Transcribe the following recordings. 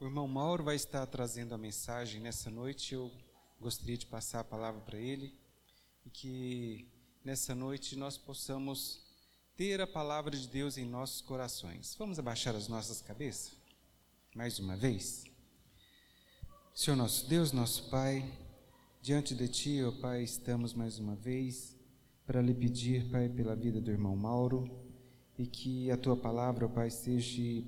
O irmão Mauro vai estar trazendo a mensagem nessa noite. Eu gostaria de passar a palavra para ele e que nessa noite nós possamos ter a palavra de Deus em nossos corações. Vamos abaixar as nossas cabeças? Mais uma vez. Senhor nosso Deus, nosso Pai, diante de Ti, ó Pai, estamos mais uma vez para lhe pedir, Pai, pela vida do irmão Mauro e que a Tua palavra, ó Pai, seja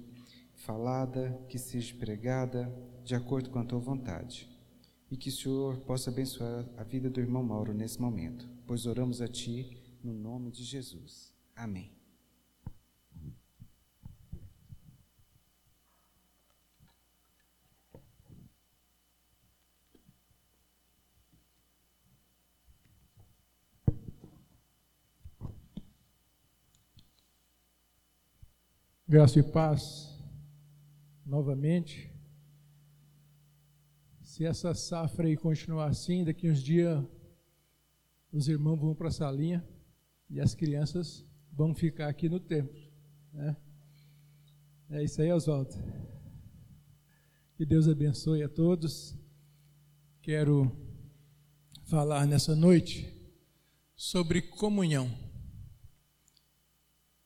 falada, que seja pregada de acordo com a Tua vontade e que o Senhor possa abençoar a vida do irmão Mauro nesse momento, pois oramos a Ti no nome de Jesus. Amém. Graça e paz, novamente. Se essa safra aí continuar assim, daqui uns dias os irmãos vão para a salinha e as crianças vão ficar aqui no templo. Né? É isso aí, Oswaldo. Que Deus abençoe a todos. Quero falar nessa noite sobre comunhão.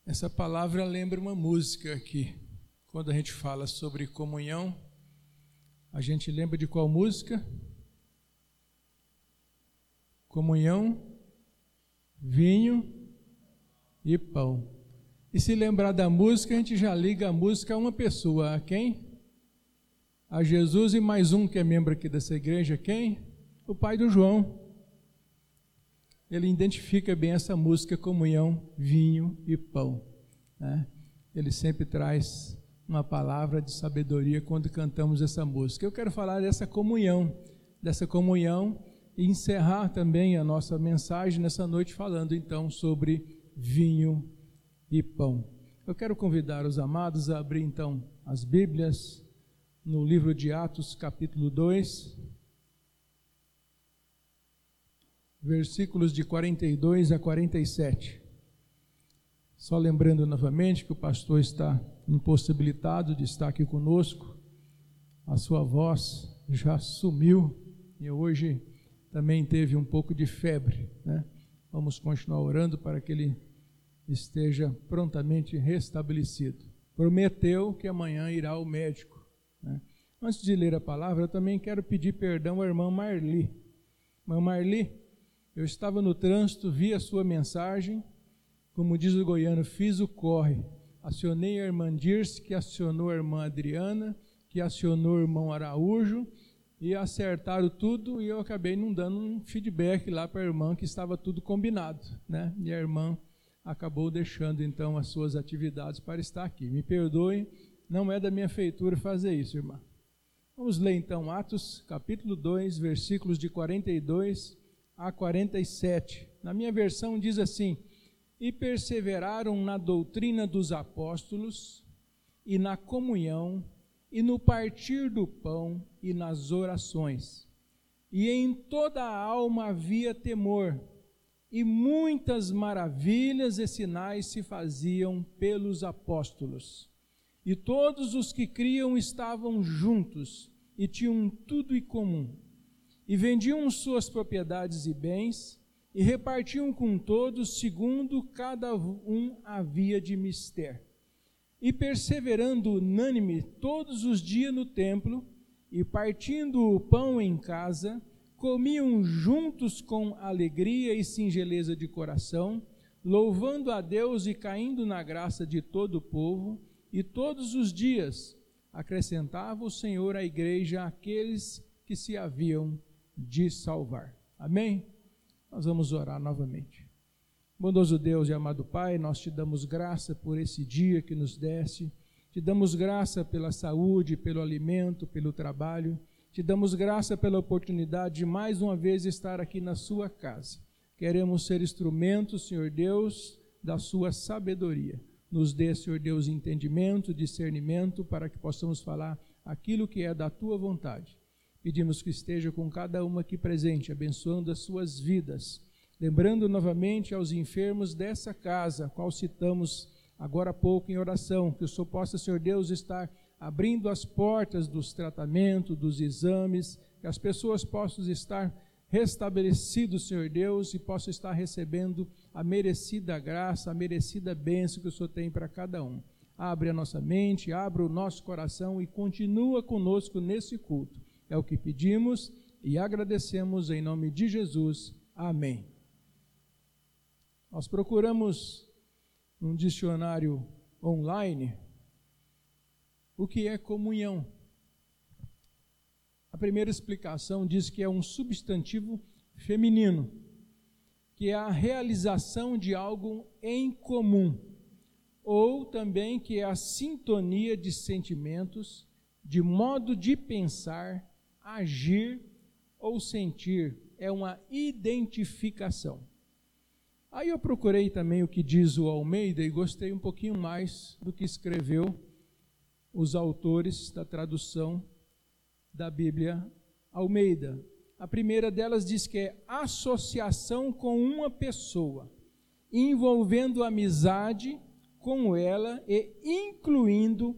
Essa palavra lembra uma música aqui. Quando a gente fala sobre comunhão, a gente lembra de qual música? Comunhão, vinho e pão. E se lembrar da música, a gente já liga a música a uma pessoa. A quem? A Jesus e mais um que é membro aqui dessa igreja. Quem? O pai do João ele identifica bem essa música comunhão, vinho e pão. Né? Ele sempre traz uma palavra de sabedoria quando cantamos essa música. Eu quero falar dessa comunhão, dessa comunhão e encerrar também a nossa mensagem nessa noite falando então sobre vinho e pão. Eu quero convidar os amados a abrir então as Bíblias no livro de Atos, capítulo 2. versículos de 42 a 47. Só lembrando novamente que o pastor está impossibilitado de estar aqui conosco, a sua voz já sumiu e hoje também teve um pouco de febre. Né? Vamos continuar orando para que ele esteja prontamente restabelecido. Prometeu que amanhã irá ao médico. Né? Antes de ler a palavra, eu também quero pedir perdão à irmã Marli. Irmã Marli, eu estava no trânsito, vi a sua mensagem, como diz o goiano, fiz o corre. Acionei a irmã Dirce, que acionou a irmã Adriana, que acionou o irmão Araújo, e acertaram tudo, e eu acabei não dando um feedback lá para a irmã que estava tudo combinado, né? E a irmã acabou deixando então as suas atividades para estar aqui. Me perdoe, não é da minha feitura fazer isso, irmã. Vamos ler então Atos, capítulo 2, versículos de 42 a 47. Na minha versão diz assim: E perseveraram na doutrina dos apóstolos, e na comunhão, e no partir do pão, e nas orações. E em toda a alma havia temor, e muitas maravilhas e sinais se faziam pelos apóstolos. E todos os que criam estavam juntos e tinham tudo em comum e vendiam suas propriedades e bens e repartiam com todos segundo cada um havia de mister. E perseverando unânime todos os dias no templo e partindo o pão em casa, comiam juntos com alegria e singeleza de coração, louvando a Deus e caindo na graça de todo o povo, e todos os dias acrescentava o Senhor à igreja aqueles que se haviam de salvar. Amém? Nós vamos orar novamente. Bondoso Deus e amado Pai, nós te damos graça por esse dia que nos deste, te damos graça pela saúde, pelo alimento, pelo trabalho, te damos graça pela oportunidade de mais uma vez estar aqui na Sua casa. Queremos ser instrumentos, Senhor Deus, da Sua sabedoria. Nos dê, Senhor Deus, entendimento, discernimento, para que possamos falar aquilo que é da Tua vontade Pedimos que esteja com cada uma aqui presente, abençoando as suas vidas. Lembrando novamente aos enfermos dessa casa, qual citamos agora há pouco em oração, que o Senhor possa, Senhor Deus, estar abrindo as portas dos tratamentos, dos exames, que as pessoas possam estar restabelecidos, Senhor Deus, e possam estar recebendo a merecida graça, a merecida bênção que o Senhor tem para cada um. Abre a nossa mente, abre o nosso coração e continua conosco nesse culto. É o que pedimos e agradecemos em nome de Jesus. Amém. Nós procuramos num dicionário online o que é comunhão. A primeira explicação diz que é um substantivo feminino, que é a realização de algo em comum, ou também que é a sintonia de sentimentos, de modo de pensar, agir ou sentir, é uma identificação. Aí eu procurei também o que diz o Almeida e gostei um pouquinho mais do que escreveu os autores da tradução da Bíblia Almeida. A primeira delas diz que é associação com uma pessoa, envolvendo amizade com ela e incluindo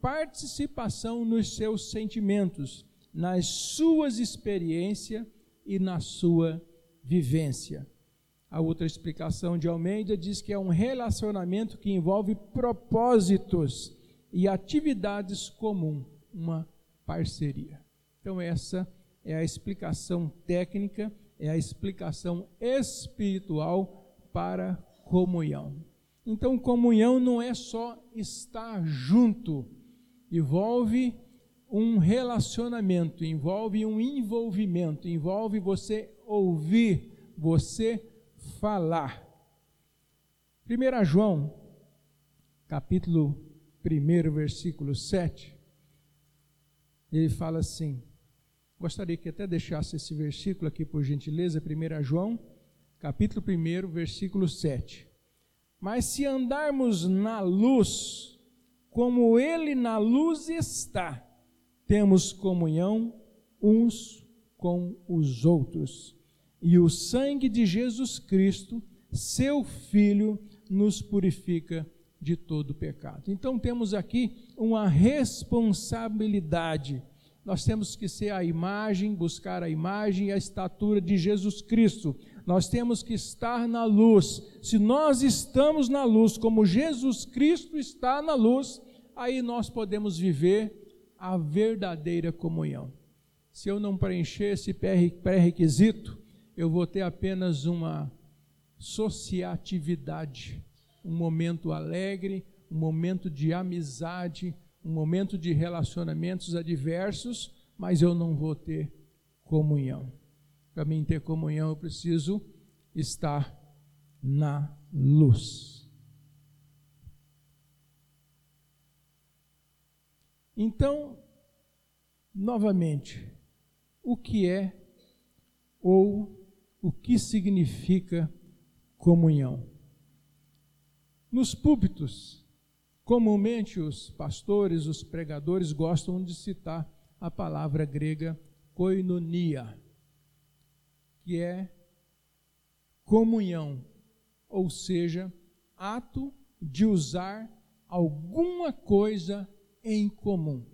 participação nos seus sentimentos, nas suas experiências e na sua vivência. A outra explicação de Almeida diz que é um relacionamento que envolve propósitos e atividades comuns, uma parceria. Então, essa é a explicação técnica, é a explicação espiritual para comunhão. Então, comunhão não é só estar junto, envolve um relacionamento, envolve um envolvimento, envolve você ouvir, você falar. 1 João, capítulo 1, versículo 7, ele fala assim: gostaria que até deixasse esse versículo aqui por gentileza, 1 João, capítulo 1, versículo 7. Mas se andarmos na luz, como Ele na luz está, temos comunhão uns com os outros. E o sangue de Jesus Cristo, seu Filho, nos purifica de todo pecado. Então temos aqui uma responsabilidade. Nós temos que ser a imagem, buscar a imagem e a estatura de Jesus Cristo. Nós temos que estar na luz. Se nós estamos na luz, como Jesus Cristo está na luz, aí nós podemos viver a verdadeira comunhão. Se eu não preencher esse pré-requisito, eu vou ter apenas uma sociatividade um momento alegre, um momento de amizade, um momento de relacionamentos adversos, mas eu não vou ter comunhão. Para mim ter comunhão, eu preciso estar na luz. Então, novamente, o que é ou o que significa comunhão? Nos púlpitos, comumente os pastores, os pregadores gostam de citar a palavra grega koinonia, que é comunhão, ou seja, ato de usar alguma coisa em comum.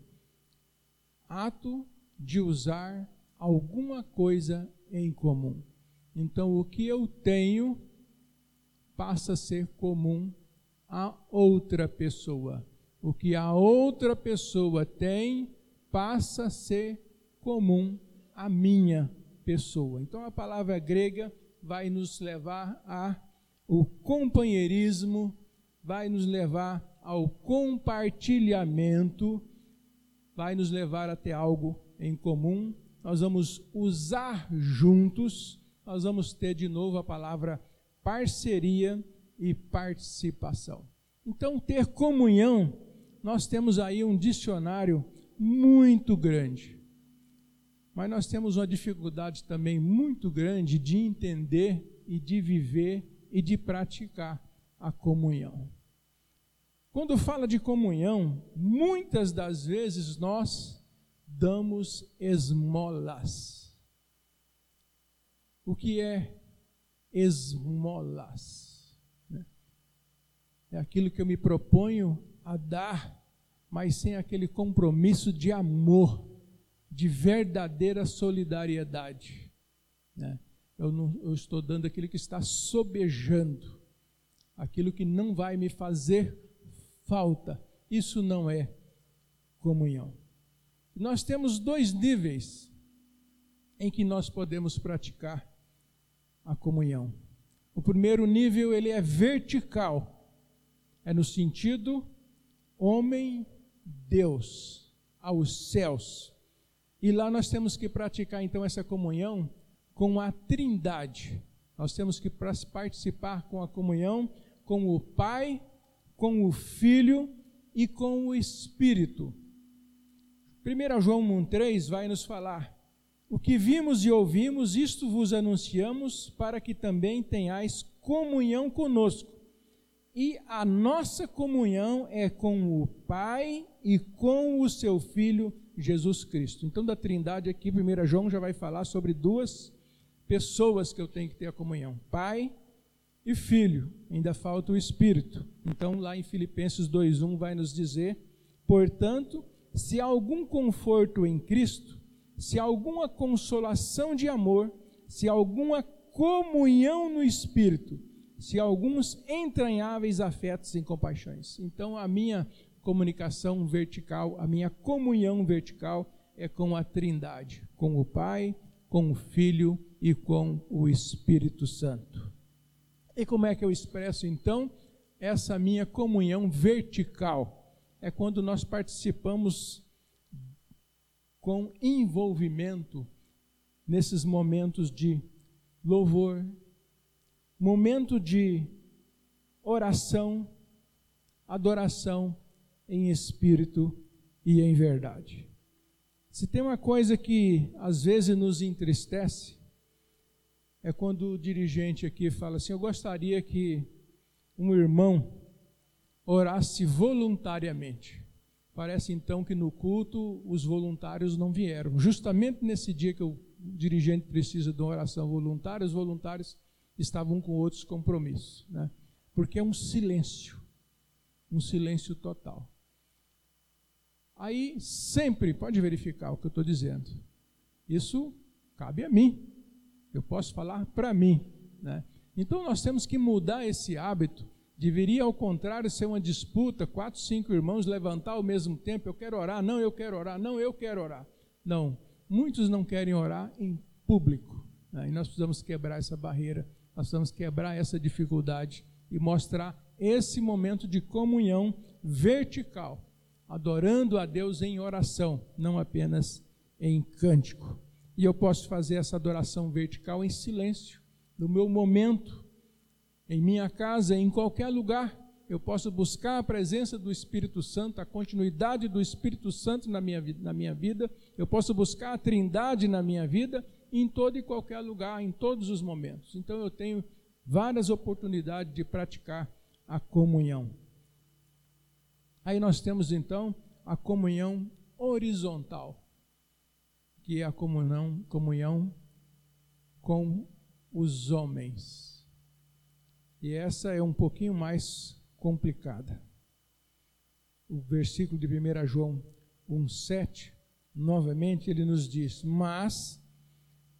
Ato de usar alguma coisa em comum. Então, o que eu tenho passa a ser comum a outra pessoa. O que a outra pessoa tem passa a ser comum à minha pessoa. Então a palavra grega vai nos levar a o companheirismo, vai nos levar ao compartilhamento, vai nos levar até algo em comum. Nós vamos usar juntos, nós vamos ter de novo a palavra parceria e participação. Então, ter comunhão, nós temos aí um dicionário muito grande. Mas nós temos uma dificuldade também muito grande de entender e de viver e de praticar a comunhão. Quando fala de comunhão, muitas das vezes nós damos esmolas. O que é esmolas? é aquilo que eu me proponho a dar mas sem aquele compromisso de amor, de verdadeira solidariedade. Né? Eu, não, eu estou dando aquilo que está sobejando, aquilo que não vai me fazer falta. Isso não é comunhão. Nós temos dois níveis em que nós podemos praticar a comunhão. O primeiro nível ele é vertical, é no sentido homem Deus aos céus. E lá nós temos que praticar então essa comunhão com a Trindade. Nós temos que participar com a comunhão com o Pai, com o Filho e com o Espírito. 1 João 1,3 vai nos falar: O que vimos e ouvimos, isto vos anunciamos, para que também tenhais comunhão conosco. E a nossa comunhão é com o Pai e com o seu Filho Jesus Cristo. Então, da Trindade aqui, 1 João já vai falar sobre duas pessoas que eu tenho que ter a comunhão: Pai e Filho. Ainda falta o Espírito. Então, lá em Filipenses 2:1 vai nos dizer: portanto, se há algum conforto em Cristo, se há alguma consolação de amor, se há alguma comunhão no Espírito, se há alguns entranháveis afetos e compaixões. Então, a minha comunicação vertical, a minha comunhão vertical é com a Trindade, com o Pai, com o Filho e com o Espírito Santo. E como é que eu expresso então essa minha comunhão vertical? É quando nós participamos com envolvimento nesses momentos de louvor, momento de oração, adoração em espírito e em verdade. Se tem uma coisa que às vezes nos entristece, é quando o dirigente aqui fala assim: Eu gostaria que um irmão orasse voluntariamente. Parece então que no culto os voluntários não vieram. Justamente nesse dia que o dirigente precisa de uma oração voluntária, os voluntários estavam com outros compromissos. Né? Porque é um silêncio, um silêncio total. Aí sempre, pode verificar o que eu estou dizendo, isso cabe a mim. Eu posso falar para mim. Né? Então nós temos que mudar esse hábito. Deveria, ao contrário, ser uma disputa, quatro, cinco irmãos levantar ao mesmo tempo, eu quero orar, não, eu quero orar, não, eu quero orar. Não, muitos não querem orar em público. Né? E nós precisamos quebrar essa barreira, nós precisamos quebrar essa dificuldade e mostrar esse momento de comunhão vertical, adorando a Deus em oração, não apenas em cântico. E eu posso fazer essa adoração vertical em silêncio, no meu momento, em minha casa, em qualquer lugar. Eu posso buscar a presença do Espírito Santo, a continuidade do Espírito Santo na minha, na minha vida. Eu posso buscar a trindade na minha vida, em todo e qualquer lugar, em todos os momentos. Então eu tenho várias oportunidades de praticar a comunhão. Aí nós temos então a comunhão horizontal que é a comunhão, comunhão com os homens. E essa é um pouquinho mais complicada. O versículo de 1 João 1,7, novamente ele nos diz: Mas,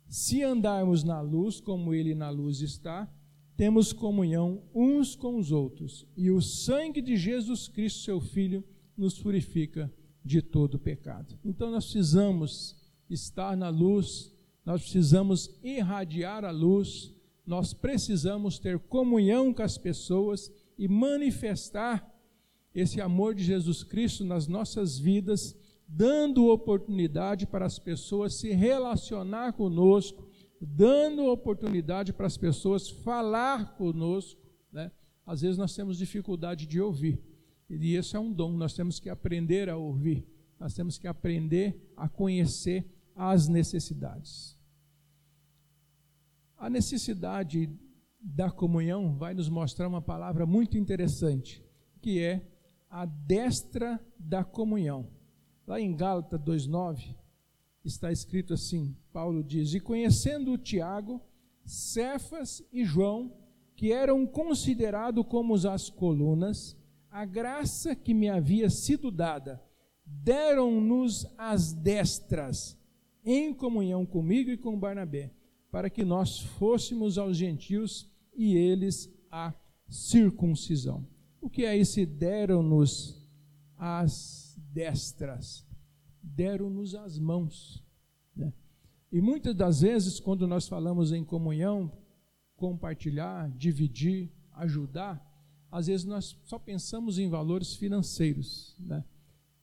se andarmos na luz, como ele na luz está, temos comunhão uns com os outros, e o sangue de Jesus Cristo, seu Filho, nos purifica de todo pecado. Então nós precisamos estar na luz, nós precisamos irradiar a luz, nós precisamos ter comunhão com as pessoas e manifestar esse amor de Jesus Cristo nas nossas vidas, dando oportunidade para as pessoas se relacionar conosco, dando oportunidade para as pessoas falar conosco. Né? Às vezes nós temos dificuldade de ouvir, e esse é um dom, nós temos que aprender a ouvir, nós temos que aprender a conhecer às necessidades. A necessidade da comunhão vai nos mostrar uma palavra muito interessante, que é a destra da comunhão. Lá em Gálatas 2:9 está escrito assim: Paulo diz: "E conhecendo Tiago, Cefas e João, que eram considerados como as colunas, a graça que me havia sido dada, deram-nos as destras, em comunhão comigo e com Barnabé, para que nós fôssemos aos gentios e eles a circuncisão. O que é esse deram-nos as destras? Deram-nos as mãos. Né? E muitas das vezes, quando nós falamos em comunhão, compartilhar, dividir, ajudar, às vezes nós só pensamos em valores financeiros. Né?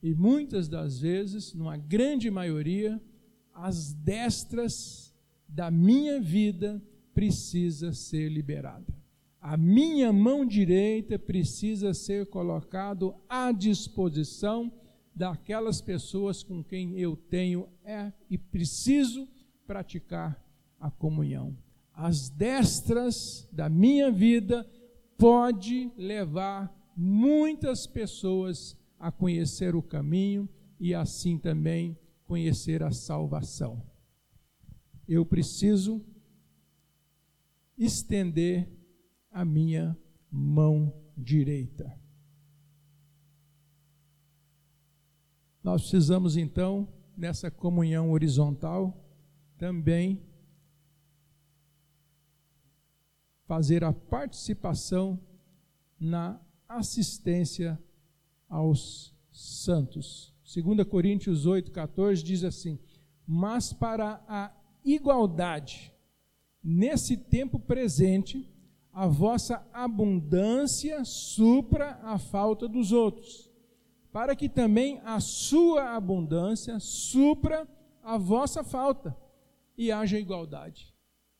E muitas das vezes, numa grande maioria, as destras da minha vida precisa ser liberada. A minha mão direita precisa ser colocado à disposição daquelas pessoas com quem eu tenho é e preciso praticar a comunhão. As destras da minha vida pode levar muitas pessoas a conhecer o caminho e assim também conhecer a salvação. Eu preciso estender a minha mão direita. Nós precisamos então, nessa comunhão horizontal, também fazer a participação na assistência aos santos. 2 Coríntios 8, 14 diz assim: Mas para a igualdade, nesse tempo presente, a vossa abundância supra a falta dos outros, para que também a sua abundância supra a vossa falta e haja igualdade.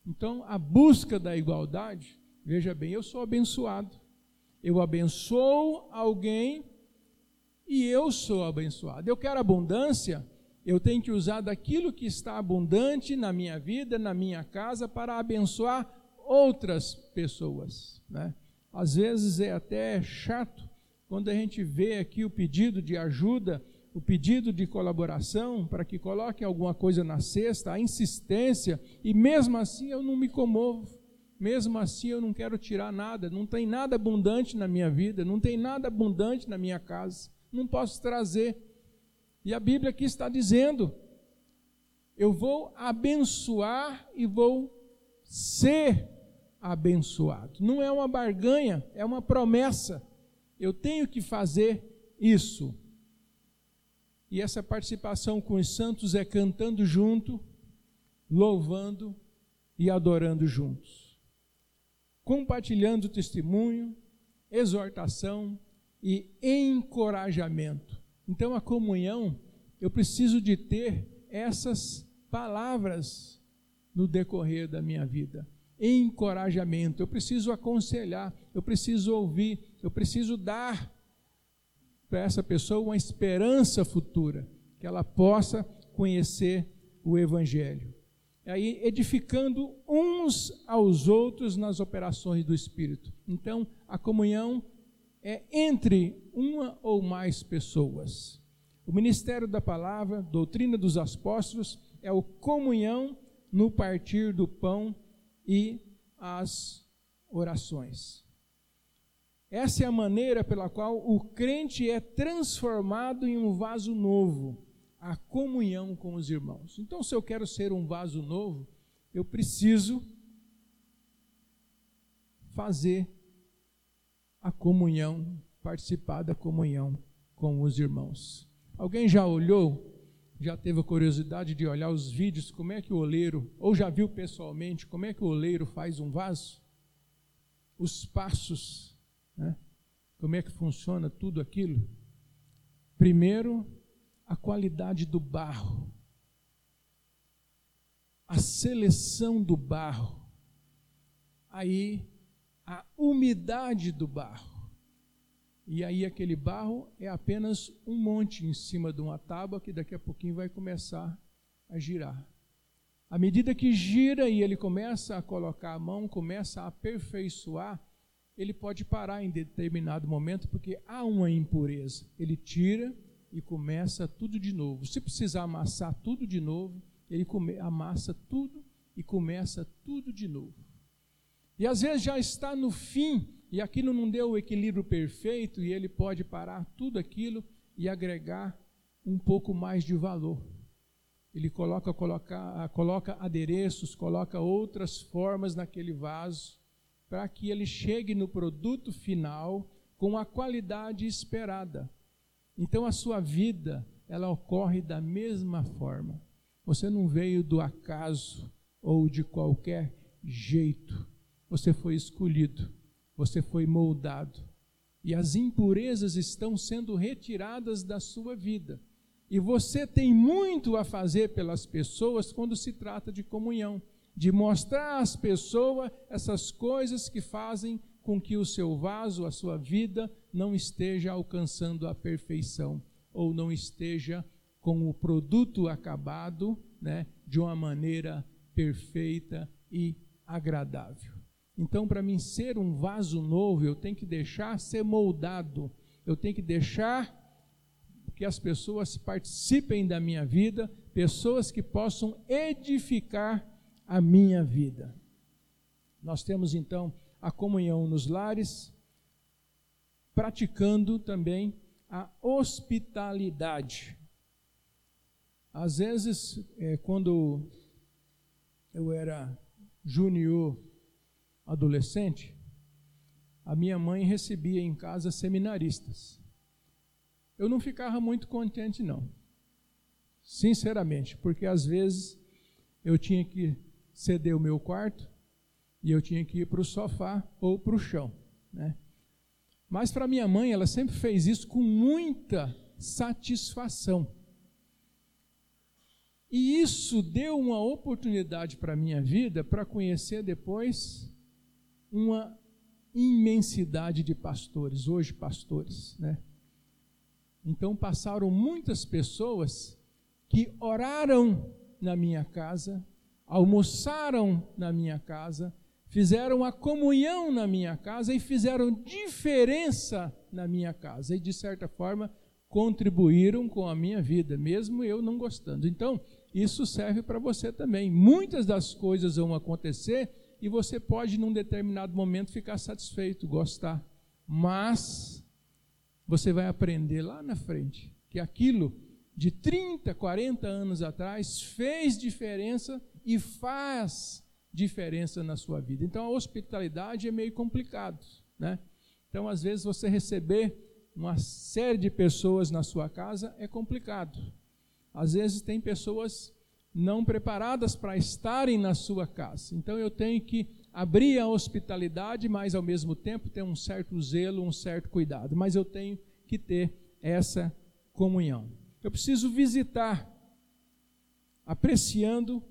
Então, a busca da igualdade, veja bem, eu sou abençoado. Eu abençoo alguém e eu sou abençoado. Eu quero abundância, eu tenho que usar daquilo que está abundante na minha vida, na minha casa, para abençoar outras pessoas. Né? Às vezes é até chato quando a gente vê aqui o pedido de ajuda o pedido de colaboração para que coloquem alguma coisa na cesta, a insistência, e mesmo assim eu não me comovo, mesmo assim eu não quero tirar nada, não tem nada abundante na minha vida, não tem nada abundante na minha casa, não posso trazer. E a Bíblia aqui está dizendo: eu vou abençoar e vou ser abençoado. Não é uma barganha, é uma promessa. Eu tenho que fazer isso. E essa participação com os santos é cantando junto, louvando e adorando juntos. Compartilhando testemunho, exortação e encorajamento. Então a comunhão, eu preciso de ter essas palavras no decorrer da minha vida. Encorajamento, eu preciso aconselhar, eu preciso ouvir, eu preciso dar para essa pessoa uma esperança futura, que ela possa conhecer o Evangelho. E aí, edificando uns aos outros nas operações do Espírito. Então, a comunhão é entre uma ou mais pessoas. O ministério da palavra, doutrina dos apóstolos, é o comunhão no partir do pão e as orações. Essa é a maneira pela qual o crente é transformado em um vaso novo, a comunhão com os irmãos. Então, se eu quero ser um vaso novo, eu preciso fazer a comunhão, participar da comunhão com os irmãos. Alguém já olhou, já teve a curiosidade de olhar os vídeos, como é que o oleiro, ou já viu pessoalmente, como é que o oleiro faz um vaso? Os passos né? Como é que funciona tudo aquilo? Primeiro, a qualidade do barro, a seleção do barro, aí a umidade do barro. E aí aquele barro é apenas um monte em cima de uma tábua que daqui a pouquinho vai começar a girar. À medida que gira e ele começa a colocar a mão, começa a aperfeiçoar, ele pode parar em determinado momento porque há uma impureza. Ele tira e começa tudo de novo. Se precisar amassar tudo de novo, ele come, amassa tudo e começa tudo de novo. E às vezes já está no fim e aquilo não deu o equilíbrio perfeito e ele pode parar tudo aquilo e agregar um pouco mais de valor. Ele coloca, coloca, coloca adereços, coloca outras formas naquele vaso para que ele chegue no produto final com a qualidade esperada. Então a sua vida, ela ocorre da mesma forma. Você não veio do acaso ou de qualquer jeito. Você foi escolhido você foi moldado. E as impurezas estão sendo retiradas da sua vida. E você tem muito a fazer pelas pessoas quando se trata de comunhão, de mostrar às pessoas essas coisas que fazem com que o seu vaso, a sua vida, não esteja alcançando a perfeição, ou não esteja com o produto acabado né, de uma maneira perfeita e agradável. Então, para mim ser um vaso novo, eu tenho que deixar ser moldado, eu tenho que deixar que as pessoas participem da minha vida, pessoas que possam edificar a minha vida. Nós temos então a comunhão nos lares, praticando também a hospitalidade. Às vezes, é, quando eu era júnior adolescente, a minha mãe recebia em casa seminaristas. Eu não ficava muito contente, não. Sinceramente, porque às vezes eu tinha que ceder o meu quarto e eu tinha que ir para o sofá ou para o chão. Né? Mas para minha mãe, ela sempre fez isso com muita satisfação. E isso deu uma oportunidade para a minha vida para conhecer depois uma imensidade de pastores, hoje pastores, né? Então passaram muitas pessoas que oraram na minha casa, almoçaram na minha casa, fizeram a comunhão na minha casa e fizeram diferença na minha casa e de certa forma contribuíram com a minha vida, mesmo eu não gostando. Então, isso serve para você também. Muitas das coisas vão acontecer e você pode, num determinado momento, ficar satisfeito, gostar. Mas você vai aprender lá na frente que aquilo de 30, 40 anos atrás fez diferença e faz diferença na sua vida. Então a hospitalidade é meio complicado, né? Então às vezes você receber uma série de pessoas na sua casa é complicado. Às vezes tem pessoas não preparadas para estarem na sua casa. Então eu tenho que abrir a hospitalidade, mas ao mesmo tempo ter um certo zelo, um certo cuidado. Mas eu tenho que ter essa comunhão. Eu preciso visitar, apreciando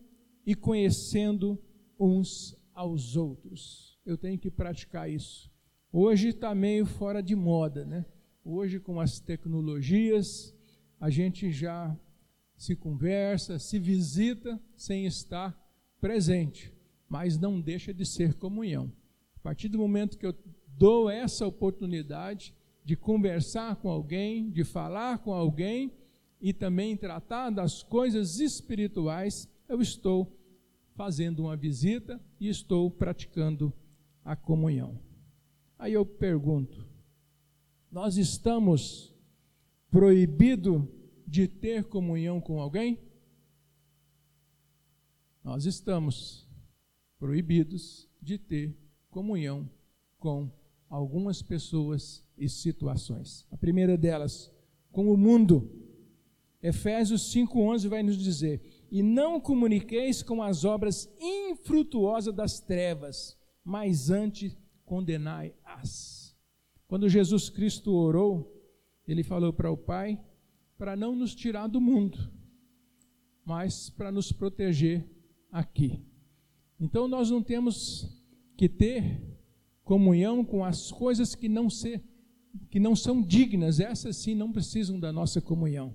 e conhecendo uns aos outros. Eu tenho que praticar isso. Hoje está meio fora de moda, né? Hoje, com as tecnologias, a gente já se conversa, se visita sem estar presente, mas não deixa de ser comunhão. A partir do momento que eu dou essa oportunidade de conversar com alguém, de falar com alguém e também tratar das coisas espirituais, eu estou fazendo uma visita e estou praticando a comunhão. Aí eu pergunto: nós estamos proibido de ter comunhão com alguém? Nós estamos proibidos de ter comunhão com algumas pessoas e situações. A primeira delas, com o mundo. Efésios 5:11 vai nos dizer: "E não comuniqueis com as obras infrutuosas das trevas, mas antes condenai-as." Quando Jesus Cristo orou, ele falou para o Pai: para não nos tirar do mundo, mas para nos proteger aqui. Então nós não temos que ter comunhão com as coisas que não, ser, que não são dignas, essas sim não precisam da nossa comunhão.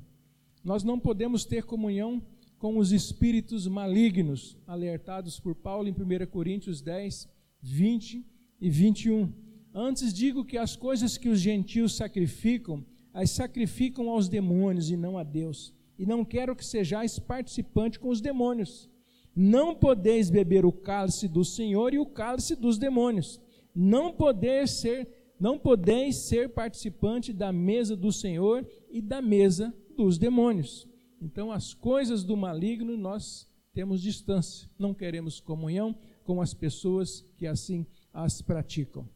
Nós não podemos ter comunhão com os espíritos malignos, alertados por Paulo em 1 Coríntios 10, 20 e 21. Antes digo que as coisas que os gentios sacrificam, as sacrificam aos demônios e não a Deus. E não quero que sejais participante com os demônios. Não podeis beber o cálice do Senhor e o cálice dos demônios. não poder ser não podeis ser participante da mesa do Senhor e da mesa dos demônios. Então, as coisas do maligno nós temos distância, não queremos comunhão com as pessoas que assim as praticam.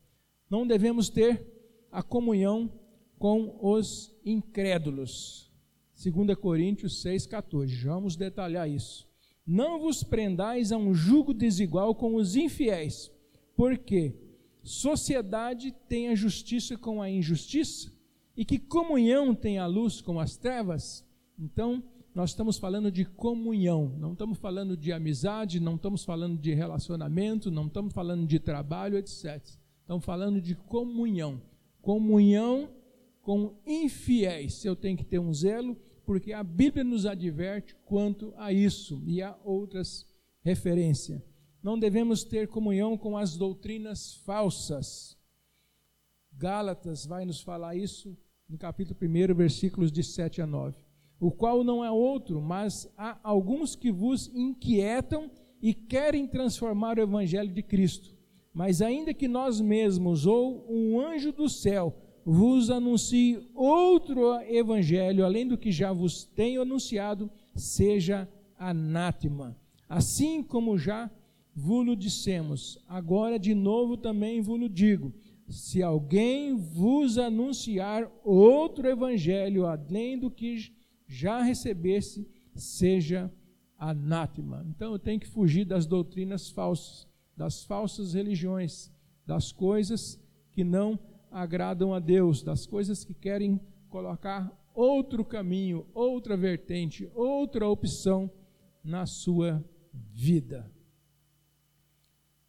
Não devemos ter a comunhão com os incrédulos. 2 Coríntios 6,14. Vamos detalhar isso. Não vos prendais a um jugo desigual com os infiéis, porque sociedade tem a justiça com a injustiça? E que comunhão tem a luz com as trevas? Então, nós estamos falando de comunhão, não estamos falando de amizade, não estamos falando de relacionamento, não estamos falando de trabalho, etc. Estamos falando de comunhão. Comunhão com infiéis. Eu tenho que ter um zelo, porque a Bíblia nos adverte quanto a isso e há outras referências não devemos ter comunhão com as doutrinas falsas. Gálatas vai nos falar isso no capítulo 1, versículos de 7 a 9. O qual não é outro, mas há alguns que vos inquietam e querem transformar o evangelho de Cristo. Mas ainda que nós mesmos ou um anjo do céu vos anuncie outro evangelho além do que já vos tenho anunciado, seja anátema. Assim como já vulo dissemos, agora de novo também vulo digo: se alguém vos anunciar outro evangelho além do que já recebesse, seja anátema. Então eu tenho que fugir das doutrinas falsas, das falsas religiões, das coisas que não agradam a Deus, das coisas que querem colocar outro caminho, outra vertente, outra opção na sua vida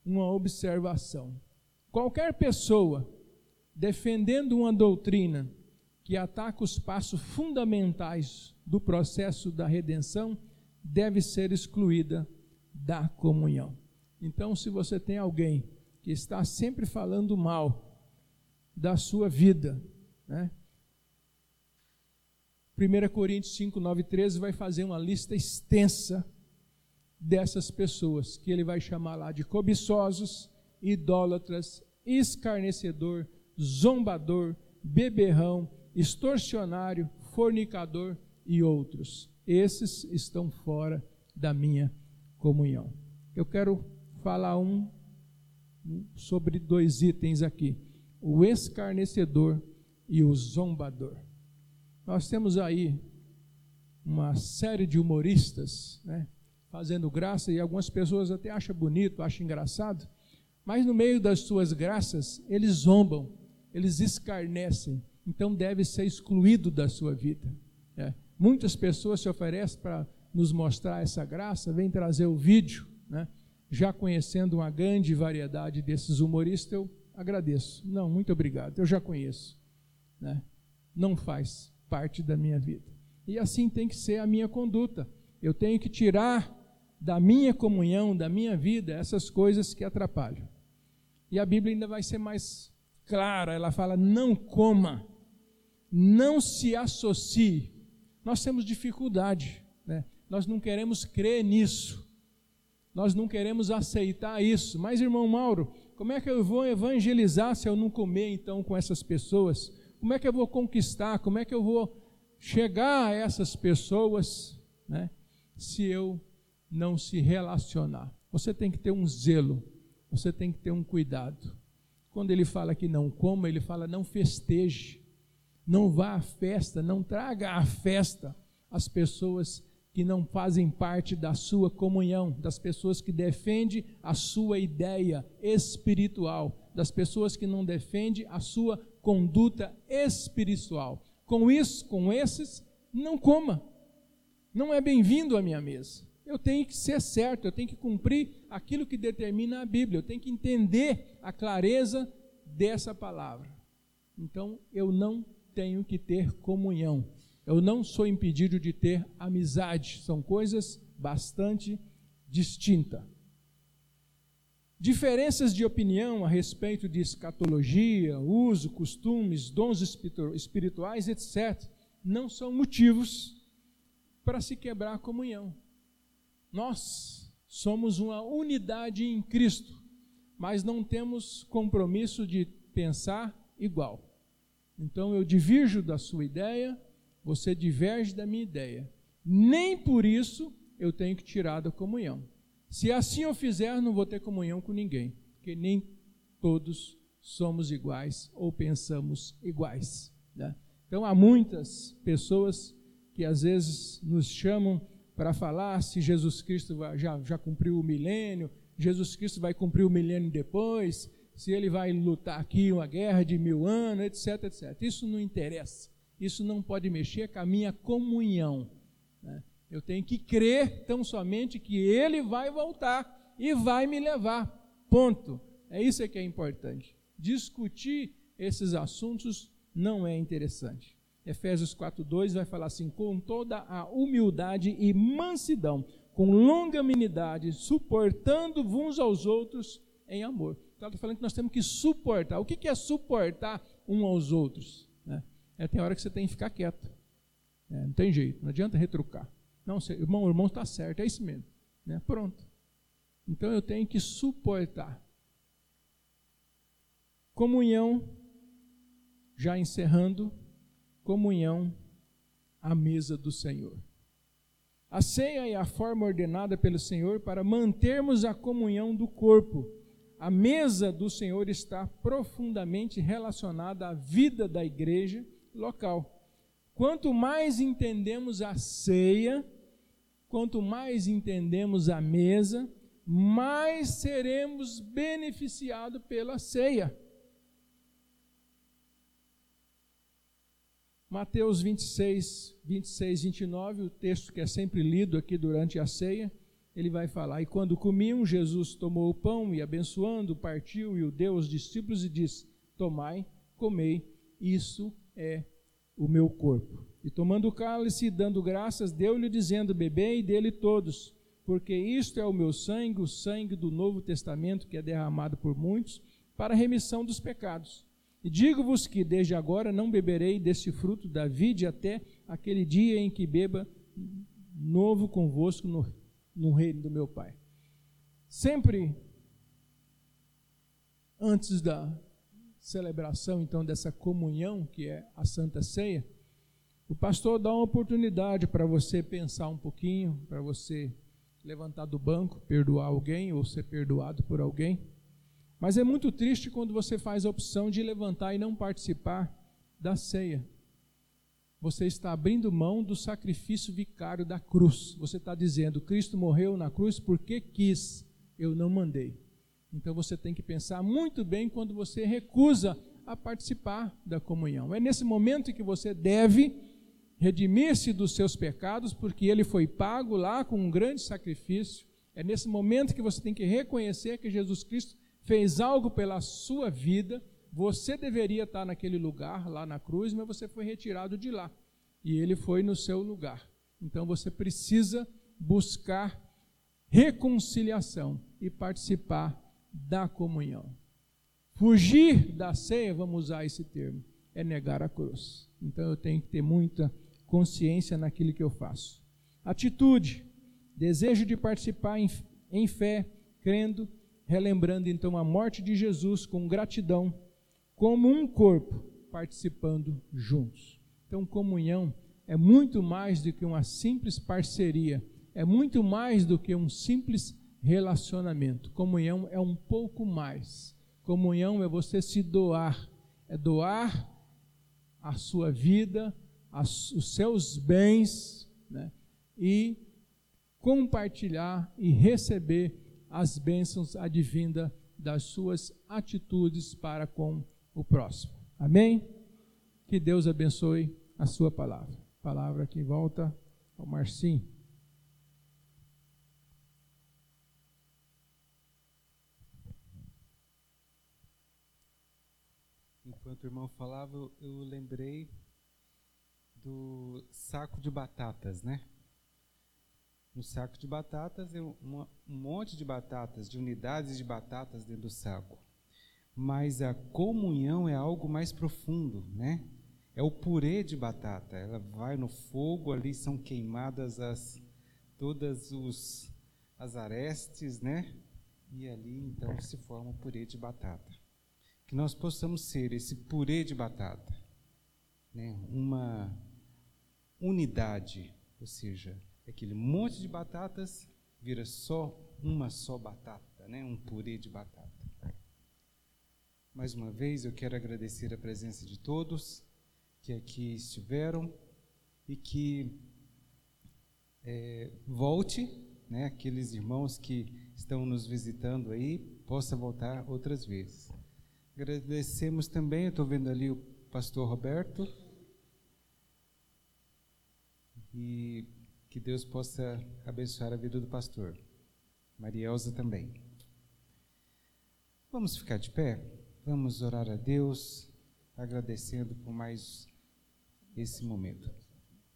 uma observação. Qualquer pessoa defendendo uma doutrina que ataca os passos fundamentais do processo da redenção deve ser excluída da comunhão. Então, se você tem alguém que está sempre falando mal da sua vida, né? 1 Coríntios 5, 9, 13 vai fazer uma lista extensa dessas pessoas, que ele vai chamar lá de cobiçosos, idólatras, escarnecedor, zombador, beberrão, extorsionário, fornicador e outros. Esses estão fora da minha comunhão. Eu quero falar um sobre dois itens aqui: o escarnecedor e o zombador. Nós temos aí uma série de humoristas, né? fazendo graça, e algumas pessoas até acham bonito, acham engraçado, mas no meio das suas graças, eles zombam, eles escarnecem, então deve ser excluído da sua vida. É. Muitas pessoas se oferecem para nos mostrar essa graça, vem trazer o vídeo, né? já conhecendo uma grande variedade desses humoristas, eu agradeço. Não, muito obrigado, eu já conheço. Né? Não faz parte da minha vida. E assim tem que ser a minha conduta. Eu tenho que tirar da minha comunhão, da minha vida, essas coisas que atrapalham. E a Bíblia ainda vai ser mais clara, ela fala: não coma, não se associe. Nós temos dificuldade, né? nós não queremos crer nisso, nós não queremos aceitar isso. Mas, irmão Mauro, como é que eu vou evangelizar se eu não comer então com essas pessoas? Como é que eu vou conquistar? Como é que eu vou chegar a essas pessoas, né? Se eu não se relacionar. Você tem que ter um zelo, você tem que ter um cuidado. Quando ele fala que não coma, ele fala não festeje, não vá à festa, não traga à festa as pessoas que não fazem parte da sua comunhão, das pessoas que defendem a sua ideia espiritual, das pessoas que não defendem a sua conduta espiritual. Com isso, com esses, não coma. Não é bem-vindo à minha mesa eu tenho que ser certo, eu tenho que cumprir aquilo que determina a Bíblia, eu tenho que entender a clareza dessa palavra. Então, eu não tenho que ter comunhão, eu não sou impedido de ter amizade, são coisas bastante distintas. Diferenças de opinião a respeito de escatologia, uso, costumes, dons espirituais, etc., não são motivos para se quebrar a comunhão. Nós somos uma unidade em Cristo. mas não temos compromisso de pensar igual. Então eu divirjo da sua ideia, você diverge da minha ideia. Nem por isso eu tenho que tirar da comunhão. Se assim eu fizer, não vou ter comunhão com ninguém, porque nem todos somos iguais ou pensamos iguais. Né? Então há muitas pessoas que às vezes nos chamam para falar se Jesus Cristo já, já cumpriu o milênio, Jesus Cristo vai cumprir o milênio depois, se ele vai lutar aqui uma guerra de mil anos, etc, etc. Isso não interessa. Isso não pode mexer com a minha comunhão. Né? Eu tenho que crer tão somente que ele vai voltar e vai me levar. Ponto. É isso que é importante. Discutir esses assuntos não é interessante. Efésios 4:2 vai falar assim: com toda a humildade e mansidão, com longanimidade, suportando uns aos outros em amor. Então, está falando que nós temos que suportar. O que é suportar um aos outros? Né? É, tem hora que você tem que ficar quieto. É, não tem jeito, não adianta retrucar. Não, irmão, o irmão está certo, é isso mesmo. Né? Pronto. Então eu tenho que suportar. Comunhão, já encerrando, comunhão à mesa do Senhor. A ceia é a forma ordenada pelo Senhor para mantermos a comunhão do corpo. A mesa do Senhor está profundamente relacionada à vida da igreja local. Quanto mais entendemos a ceia, quanto mais entendemos a mesa, mais seremos beneficiados pela ceia. Mateus 26, 26, 29, o texto que é sempre lido aqui durante a ceia, ele vai falar: E quando comiam, Jesus tomou o pão e, abençoando, partiu e o deu aos discípulos e disse: Tomai, comei, isso é o meu corpo. E tomando o cálice e dando graças, deu-lhe, dizendo: Bebei dele todos, porque isto é o meu sangue, o sangue do Novo Testamento, que é derramado por muitos, para a remissão dos pecados. E digo-vos que desde agora não beberei deste fruto da vide até aquele dia em que beba novo convosco no, no reino do meu Pai. Sempre antes da celebração, então, dessa comunhão, que é a Santa Ceia, o pastor dá uma oportunidade para você pensar um pouquinho, para você levantar do banco, perdoar alguém ou ser perdoado por alguém. Mas é muito triste quando você faz a opção de levantar e não participar da ceia. Você está abrindo mão do sacrifício vicário da cruz. Você está dizendo: Cristo morreu na cruz porque quis, eu não mandei. Então você tem que pensar muito bem quando você recusa a participar da comunhão. É nesse momento que você deve redimir-se dos seus pecados, porque ele foi pago lá com um grande sacrifício. É nesse momento que você tem que reconhecer que Jesus Cristo fez algo pela sua vida, você deveria estar naquele lugar, lá na cruz, mas você foi retirado de lá. E ele foi no seu lugar. Então você precisa buscar reconciliação e participar da comunhão. Fugir da ceia, vamos usar esse termo, é negar a cruz. Então eu tenho que ter muita consciência naquilo que eu faço. Atitude, desejo de participar em, em fé, crendo relembrando então a morte de Jesus com gratidão, como um corpo participando juntos. Então, comunhão é muito mais do que uma simples parceria, é muito mais do que um simples relacionamento. Comunhão é um pouco mais. Comunhão é você se doar, é doar a sua vida, os seus bens, né? e compartilhar e receber as bênçãos advinda das suas atitudes para com o próximo. Amém? Que Deus abençoe a sua palavra. Palavra que volta ao Marcinho. Enquanto o irmão falava, eu lembrei do saco de batatas, né? no saco de batatas, um monte de batatas, de unidades de batatas dentro do saco. Mas a comunhão é algo mais profundo, né? É o purê de batata. Ela vai no fogo, ali são queimadas as todas os as arestes, né? e ali então se forma o purê de batata. Que nós possamos ser esse purê de batata, né? uma unidade, ou seja, aquele monte de batatas vira só uma só batata, né? um purê de batata. Mais uma vez eu quero agradecer a presença de todos que aqui estiveram e que é, volte, né, aqueles irmãos que estão nos visitando aí, possa voltar outras vezes. Agradecemos também, eu estou vendo ali o pastor Roberto, e que Deus possa abençoar a vida do pastor. Maria Elza também. Vamos ficar de pé? Vamos orar a Deus, agradecendo por mais esse momento.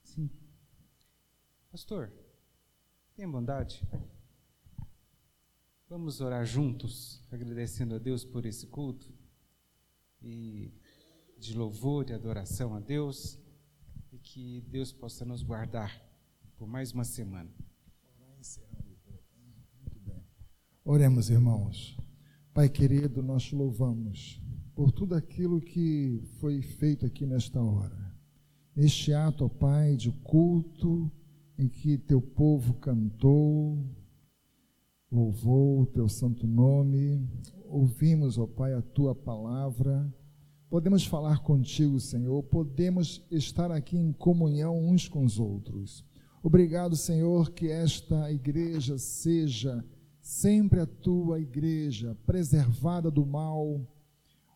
Sim. Pastor, tenha bondade. Vamos orar juntos, agradecendo a Deus por esse culto e de louvor e adoração a Deus e que Deus possa nos guardar por mais uma semana. Oremos, irmãos. Pai querido, nós louvamos por tudo aquilo que foi feito aqui nesta hora. Neste ato, ó Pai, de culto em que teu povo cantou, louvou o teu santo nome, ouvimos, ó Pai, a tua palavra, podemos falar contigo, Senhor, podemos estar aqui em comunhão uns com os outros. Obrigado, Senhor, que esta igreja seja sempre a tua igreja, preservada do mal,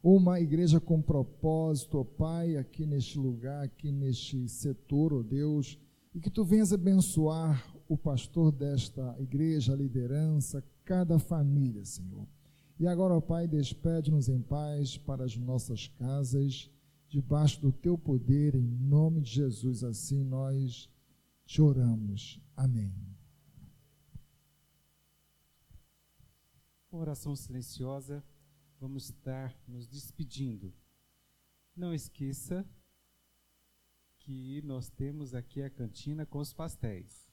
uma igreja com propósito, ó Pai, aqui neste lugar, aqui neste setor, ó Deus, e que tu venhas abençoar o pastor desta igreja, a liderança, cada família, Senhor. E agora, ó Pai, despede-nos em paz para as nossas casas, debaixo do teu poder, em nome de Jesus. Assim nós te oramos. Amém. Oração silenciosa, vamos estar nos despedindo. Não esqueça que nós temos aqui a cantina com os pastéis.